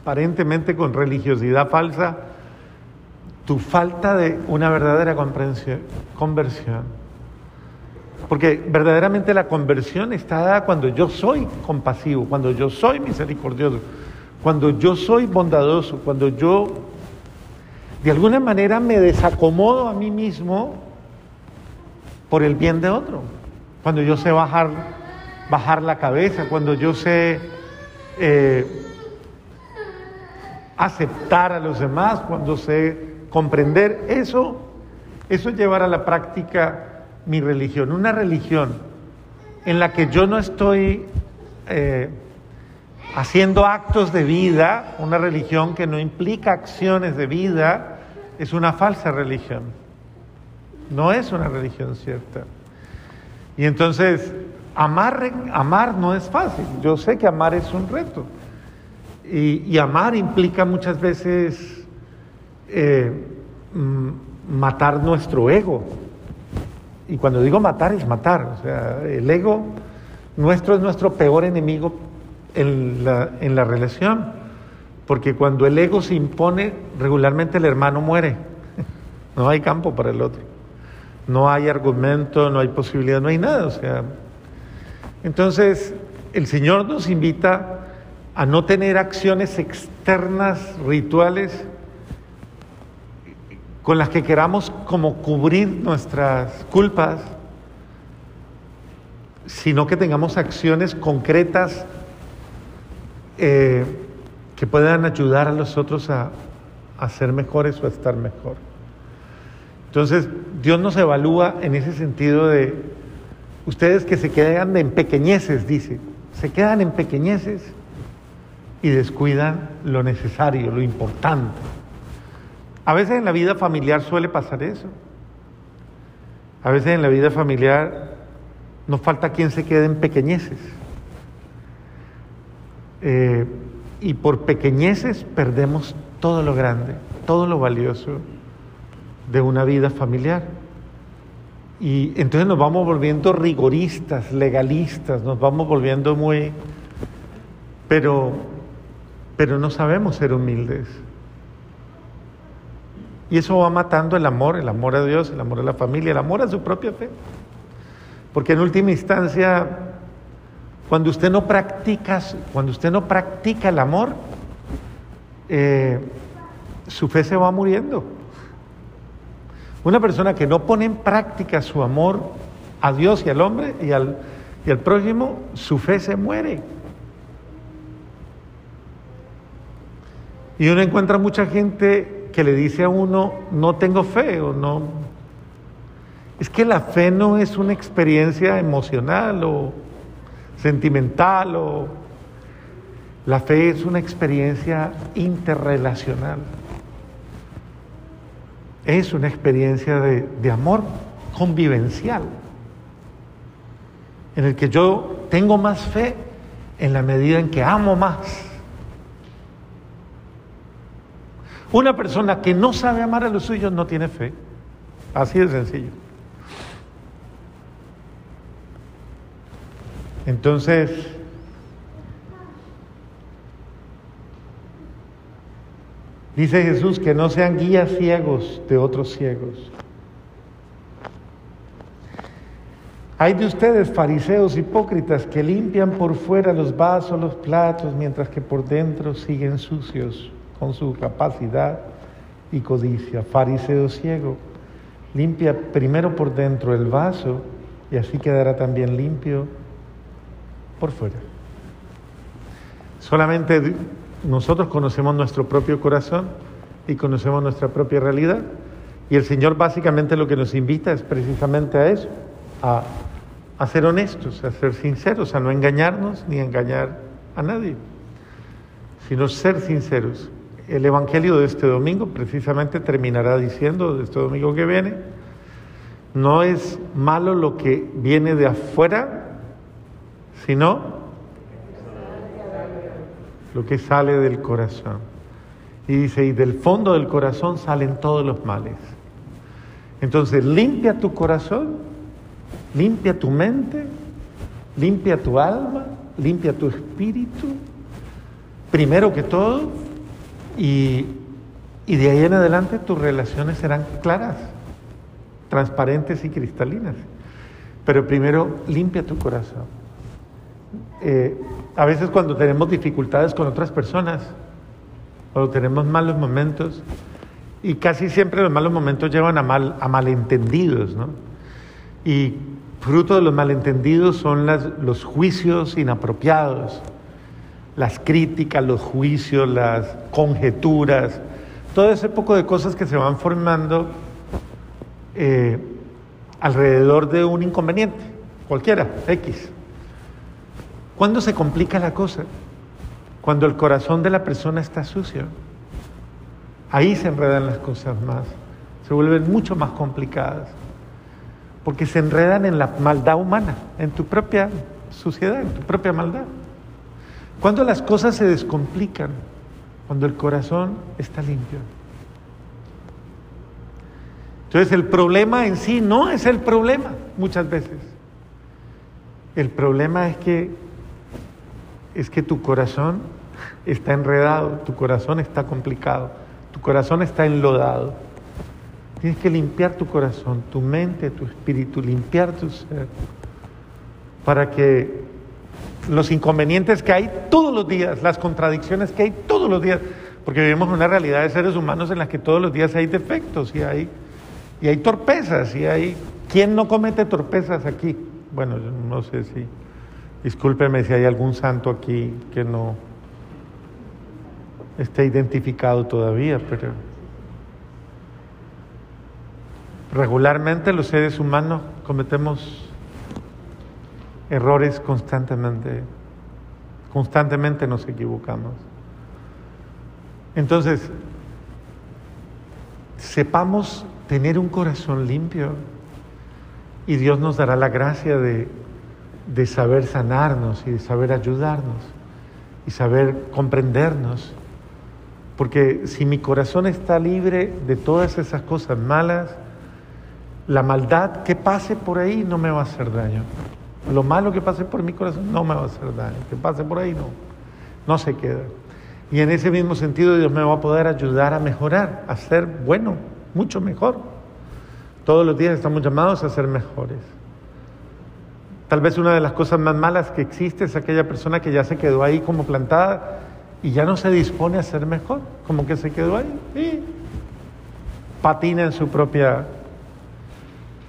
aparentemente con religiosidad falsa, tu falta de una verdadera conversión. Porque verdaderamente la conversión está dada cuando yo soy compasivo, cuando yo soy misericordioso, cuando yo soy bondadoso, cuando yo de alguna manera me desacomodo a mí mismo por el bien de otro. Cuando yo sé bajar, bajar la cabeza, cuando yo sé eh, aceptar a los demás, cuando sé comprender eso, eso es llevar a la práctica mi religión, una religión en la que yo no estoy eh, haciendo actos de vida, una religión que no implica acciones de vida, es una falsa religión. No es una religión cierta. Y entonces, amar, amar no es fácil. Yo sé que amar es un reto. Y, amar implica muchas veces eh, matar nuestro ego. Y cuando digo matar es matar. O sea, el ego nuestro es nuestro peor enemigo en la, en la relación, porque cuando el ego se impone, regularmente el hermano muere, (laughs) no hay campo para el otro, no hay argumento, no hay posibilidad, no hay nada, o sea, entonces el Señor nos invita a no tener acciones externas, rituales, con las que queramos como cubrir nuestras culpas, sino que tengamos acciones concretas eh, que puedan ayudar a los otros a, a ser mejores o a estar mejor. Entonces, Dios nos evalúa en ese sentido de ustedes que se quedan en pequeñeces, dice, se quedan en pequeñeces y descuidan lo necesario, lo importante. A veces en la vida familiar suele pasar eso. A veces en la vida familiar nos falta quien se quede en pequeñeces. Eh, y por pequeñeces perdemos todo lo grande, todo lo valioso de una vida familiar. Y entonces nos vamos volviendo rigoristas, legalistas, nos vamos volviendo muy... Pero, pero no sabemos ser humildes. Y eso va matando el amor, el amor a Dios, el amor a la familia, el amor a su propia fe. Porque en última instancia cuando usted no practica, cuando usted no practica el amor, eh, su fe se va muriendo. Una persona que no pone en práctica su amor a Dios y al hombre y al, y al prójimo, su fe se muere. Y uno encuentra mucha gente que le dice a uno, no tengo fe o no. Es que la fe no es una experiencia emocional o sentimental o la fe es una experiencia interrelacional. Es una experiencia de, de amor convivencial, en el que yo tengo más fe en la medida en que amo más. Una persona que no sabe amar a los suyos no tiene fe. Así de sencillo. Entonces, dice Jesús que no sean guías ciegos de otros ciegos. Hay de ustedes, fariseos hipócritas, que limpian por fuera los vasos, los platos, mientras que por dentro siguen sucios con su capacidad y codicia. Fariseo ciego, limpia primero por dentro el vaso y así quedará también limpio por fuera. Solamente nosotros conocemos nuestro propio corazón y conocemos nuestra propia realidad. Y el Señor básicamente lo que nos invita es precisamente a eso, a, a ser honestos, a ser sinceros, a no engañarnos ni engañar a nadie, sino ser sinceros. El Evangelio de este domingo precisamente terminará diciendo, de este domingo que viene, no es malo lo que viene de afuera, sino lo que sale del corazón. Y dice, y del fondo del corazón salen todos los males. Entonces, limpia tu corazón, limpia tu mente, limpia tu alma, limpia tu espíritu, primero que todo, y, y de ahí en adelante tus relaciones serán claras, transparentes y cristalinas. Pero primero, limpia tu corazón. Eh, a veces cuando tenemos dificultades con otras personas, cuando tenemos malos momentos, Y casi siempre los malos momentos llevan a, mal, a malentendidos, ¿no? Y fruto de los malentendidos son los juicios inapropiados, las críticas, los juicios, las conjeturas, todo ese poco de cosas que se van formando eh, alrededor de un inconveniente, cualquiera, X. ¿Cuándo se complica la cosa? Cuando el corazón de la persona está sucio. Ahí se enredan las cosas más, se vuelven mucho más complicadas, porque se enredan en la maldad humana, en tu propia suciedad, en tu propia maldad. Cuando las cosas se descomplican, cuando el corazón está limpio. Entonces el problema en sí no es el problema muchas veces. El problema es que es que tu corazón está enredado, tu corazón está complicado. Tu corazón está enlodado. Tienes que limpiar tu corazón, tu mente, tu espíritu, limpiar tu ser, para que los inconvenientes que hay todos los días, las contradicciones que hay todos los días, porque vivimos una realidad de seres humanos en la que todos los días hay defectos y hay, y hay torpezas y hay... ¿Quién no comete torpezas aquí? Bueno, no sé si... Discúlpeme si hay algún santo aquí que no está identificado todavía, pero regularmente los seres humanos cometemos errores constantemente, constantemente nos equivocamos. Entonces, sepamos tener un corazón limpio y Dios nos dará la gracia de, de saber sanarnos y de saber ayudarnos y saber comprendernos porque si mi corazón está libre de todas esas cosas malas, la maldad que pase por ahí no me va a hacer daño. Lo malo que pase por mi corazón no me va a hacer daño. Que pase por ahí no. No se queda. Y en ese mismo sentido Dios me va a poder ayudar a mejorar, a ser bueno, mucho mejor. Todos los días estamos llamados a ser mejores. Tal vez una de las cosas más malas que existe es aquella persona que ya se quedó ahí como plantada y ya no se dispone a ser mejor, como que se quedó ahí y patina en su propia...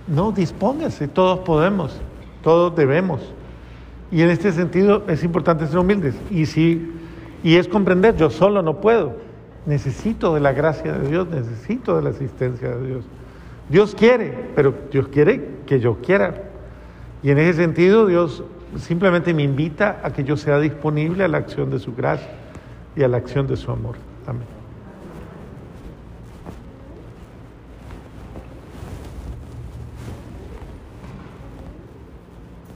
No, dispóngase, todos podemos, todos debemos. Y en este sentido es importante ser humildes. Y, si, y es comprender, yo solo no puedo. Necesito de la gracia de Dios, necesito de la asistencia de Dios. Dios quiere, pero Dios quiere que yo quiera. Y en ese sentido Dios simplemente me invita a que yo sea disponible a la acción de su gracia y a la acción de su amor. Amén.